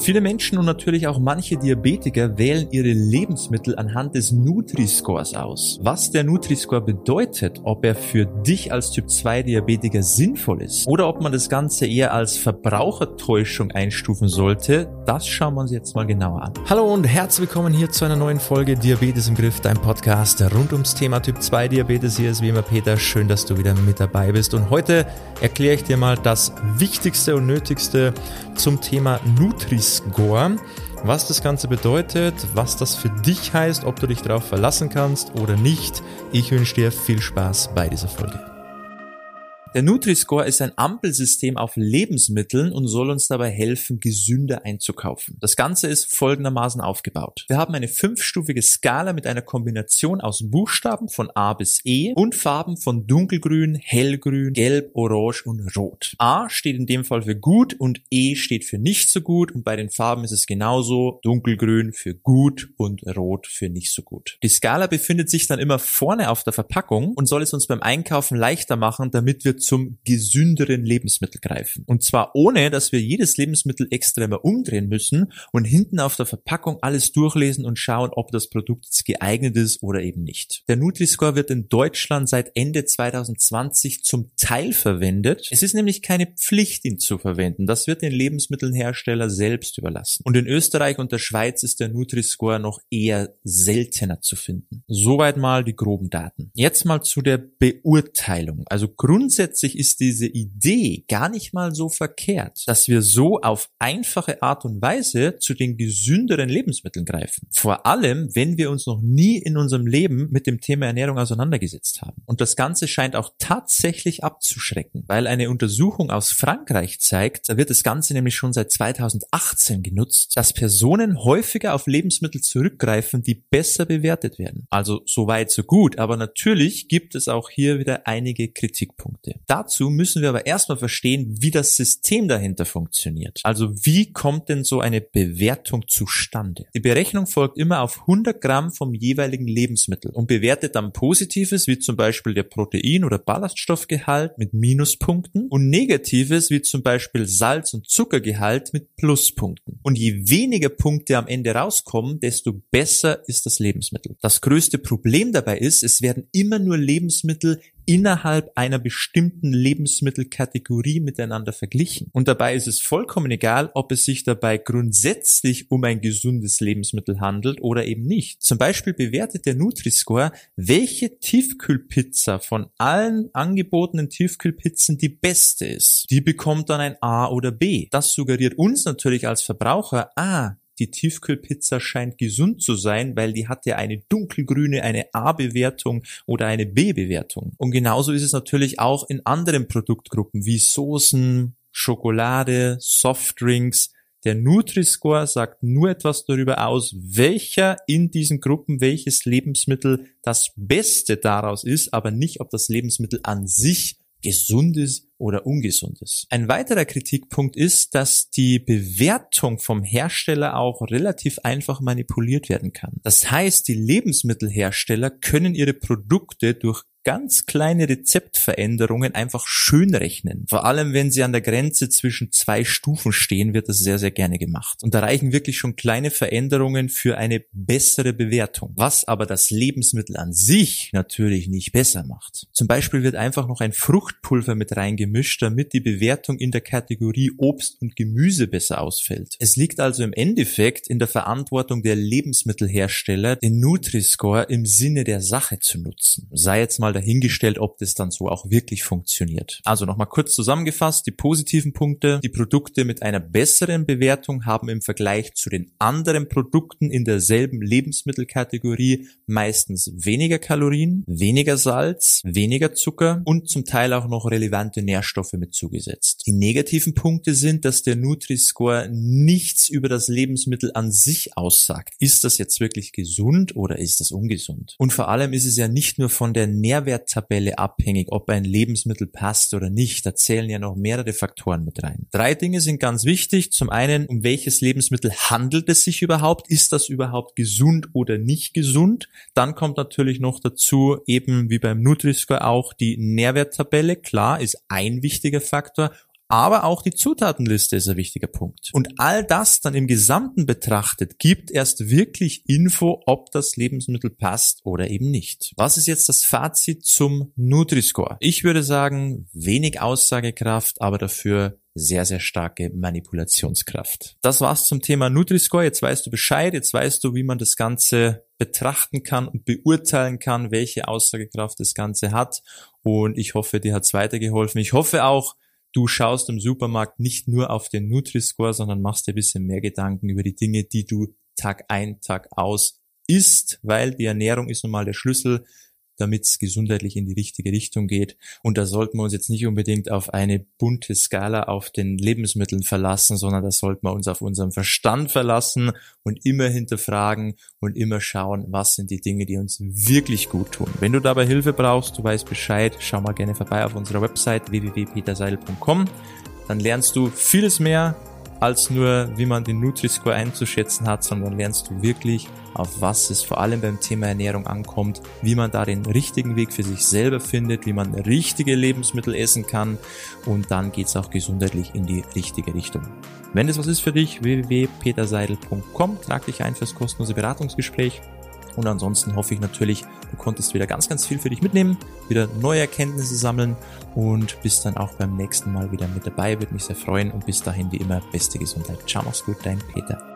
Viele Menschen und natürlich auch manche Diabetiker wählen ihre Lebensmittel anhand des Nutri-Scores aus. Was der Nutri-Score bedeutet, ob er für dich als Typ 2 Diabetiker sinnvoll ist oder ob man das Ganze eher als Verbrauchertäuschung einstufen sollte, das schauen wir uns jetzt mal genauer an. Hallo und herzlich willkommen hier zu einer neuen Folge Diabetes im Griff, dein Podcast rund ums Thema Typ 2 Diabetes. Hier ist wie immer Peter, schön, dass du wieder mit dabei bist und heute erkläre ich dir mal das Wichtigste und Nötigste zum Thema Nutri-Score. Was das Ganze bedeutet, was das für dich heißt, ob du dich darauf verlassen kannst oder nicht. Ich wünsche dir viel Spaß bei dieser Folge. Der Nutri-Score ist ein Ampelsystem auf Lebensmitteln und soll uns dabei helfen, gesünder einzukaufen. Das Ganze ist folgendermaßen aufgebaut. Wir haben eine fünfstufige Skala mit einer Kombination aus Buchstaben von A bis E und Farben von dunkelgrün, hellgrün, gelb, orange und rot. A steht in dem Fall für gut und E steht für nicht so gut und bei den Farben ist es genauso dunkelgrün für gut und rot für nicht so gut. Die Skala befindet sich dann immer vorne auf der Verpackung und soll es uns beim Einkaufen leichter machen, damit wir zum gesünderen Lebensmittel greifen. Und zwar ohne, dass wir jedes Lebensmittel extra umdrehen müssen und hinten auf der Verpackung alles durchlesen und schauen, ob das Produkt geeignet ist oder eben nicht. Der Nutri-Score wird in Deutschland seit Ende 2020 zum Teil verwendet. Es ist nämlich keine Pflicht, ihn zu verwenden. Das wird den Lebensmittelhersteller selbst überlassen. Und in Österreich und der Schweiz ist der Nutri-Score noch eher seltener zu finden. Soweit mal die groben Daten. Jetzt mal zu der Beurteilung. Also grundsätzlich grundsätzlich ist diese Idee gar nicht mal so verkehrt, dass wir so auf einfache Art und Weise zu den gesünderen Lebensmitteln greifen. Vor allem, wenn wir uns noch nie in unserem Leben mit dem Thema Ernährung auseinandergesetzt haben. Und das Ganze scheint auch tatsächlich abzuschrecken, weil eine Untersuchung aus Frankreich zeigt, da wird das Ganze nämlich schon seit 2018 genutzt, dass Personen häufiger auf Lebensmittel zurückgreifen, die besser bewertet werden. Also so weit, so gut. Aber natürlich gibt es auch hier wieder einige Kritikpunkte. Dazu müssen wir aber erstmal verstehen, wie das System dahinter funktioniert. Also wie kommt denn so eine Bewertung zustande? Die Berechnung folgt immer auf 100 Gramm vom jeweiligen Lebensmittel und bewertet dann Positives, wie zum Beispiel der Protein- oder Ballaststoffgehalt mit Minuspunkten und Negatives, wie zum Beispiel Salz- und Zuckergehalt mit Pluspunkten. Und je weniger Punkte am Ende rauskommen, desto besser ist das Lebensmittel. Das größte Problem dabei ist, es werden immer nur Lebensmittel innerhalb einer bestimmten Lebensmittelkategorie miteinander verglichen. Und dabei ist es vollkommen egal, ob es sich dabei grundsätzlich um ein gesundes Lebensmittel handelt oder eben nicht. Zum Beispiel bewertet der Nutri-Score, welche Tiefkühlpizza von allen angebotenen Tiefkühlpizzen die beste ist. Die bekommt dann ein A oder B. Das suggeriert uns natürlich als Verbraucher, ah, die Tiefkühlpizza scheint gesund zu sein, weil die hat ja eine dunkelgrüne, eine A-Bewertung oder eine B-Bewertung. Und genauso ist es natürlich auch in anderen Produktgruppen wie Soßen, Schokolade, Softdrinks. Der Nutri-Score sagt nur etwas darüber aus, welcher in diesen Gruppen welches Lebensmittel das Beste daraus ist, aber nicht, ob das Lebensmittel an sich gesundes oder ungesundes. Ein weiterer Kritikpunkt ist, dass die Bewertung vom Hersteller auch relativ einfach manipuliert werden kann. Das heißt, die Lebensmittelhersteller können ihre Produkte durch ganz kleine Rezeptveränderungen einfach schön rechnen. Vor allem, wenn sie an der Grenze zwischen zwei Stufen stehen, wird das sehr, sehr gerne gemacht. Und da reichen wirklich schon kleine Veränderungen für eine bessere Bewertung, was aber das Lebensmittel an sich natürlich nicht besser macht. Zum Beispiel wird einfach noch ein Fruchtpulver mit reingemischt, damit die Bewertung in der Kategorie Obst und Gemüse besser ausfällt. Es liegt also im Endeffekt in der Verantwortung der Lebensmittelhersteller, den Nutri-Score im Sinne der Sache zu nutzen. Sei jetzt mal dahingestellt, ob das dann so auch wirklich funktioniert. Also nochmal kurz zusammengefasst, die positiven Punkte. Die Produkte mit einer besseren Bewertung haben im Vergleich zu den anderen Produkten in derselben Lebensmittelkategorie meistens weniger Kalorien, weniger Salz, weniger Zucker und zum Teil auch noch relevante Nährstoffe mit zugesetzt. Die negativen Punkte sind, dass der Nutri-Score nichts über das Lebensmittel an sich aussagt. Ist das jetzt wirklich gesund oder ist das ungesund? Und vor allem ist es ja nicht nur von der Nähr Nährwerttabelle abhängig, ob ein Lebensmittel passt oder nicht. Da zählen ja noch mehrere Faktoren mit rein. Drei Dinge sind ganz wichtig. Zum einen, um welches Lebensmittel handelt es sich überhaupt? Ist das überhaupt gesund oder nicht gesund? Dann kommt natürlich noch dazu, eben wie beim Nutri-Score auch, die Nährwerttabelle. Klar, ist ein wichtiger Faktor Aber auch die Zutatenliste ist ein wichtiger Punkt. Und all das dann im Gesamten betrachtet, gibt erst wirklich Info, ob das Lebensmittel passt oder eben nicht. Was ist jetzt das Fazit zum Nutri-Score? Ich würde sagen, wenig Aussagekraft, aber dafür sehr, sehr starke Manipulationskraft. Das war's zum Thema Nutri-Score. Jetzt weißt du Bescheid, jetzt weißt du, wie man das Ganze betrachten kann und beurteilen kann, welche Aussagekraft das Ganze hat. Und ich hoffe, dir hat's weitergeholfen. Ich hoffe auch, du schaust im Supermarkt nicht nur auf den Nutri-Score, sondern machst dir ein bisschen mehr Gedanken über die Dinge, die du Tag ein, Tag aus isst, weil die Ernährung ist nun mal der Schlüssel damit es gesundheitlich in die richtige Richtung geht. Und da sollten wir uns jetzt nicht unbedingt auf eine bunte Skala auf den Lebensmitteln verlassen, sondern da sollten wir uns auf unseren Verstand verlassen und immer hinterfragen und immer schauen, was sind die Dinge, die uns wirklich gut tun. Wenn du dabei Hilfe brauchst, du weißt Bescheid, schau mal gerne vorbei auf unserer Website www.peterseidel.com. Dann lernst du vieles mehr als nur, wie man den Nutri-Score einzuschätzen hat, sondern lernst du wirklich, auf was es vor allem beim Thema Ernährung ankommt, wie man da den richtigen Weg für sich selber findet, wie man richtige Lebensmittel essen kann und dann geht's auch gesundheitlich in die richtige Richtung. Wenn das was ist für dich, www.peterseidel.com, trag dich ein fürs kostenlose Beratungsgespräch. Und ansonsten hoffe ich natürlich, du konntest wieder ganz, ganz viel für dich mitnehmen, wieder neue Erkenntnisse sammeln und bist dann auch beim nächsten Mal wieder mit dabei. Würde mich sehr freuen und bis dahin wie immer beste Gesundheit. Ciao, mach's gut, dein Peter.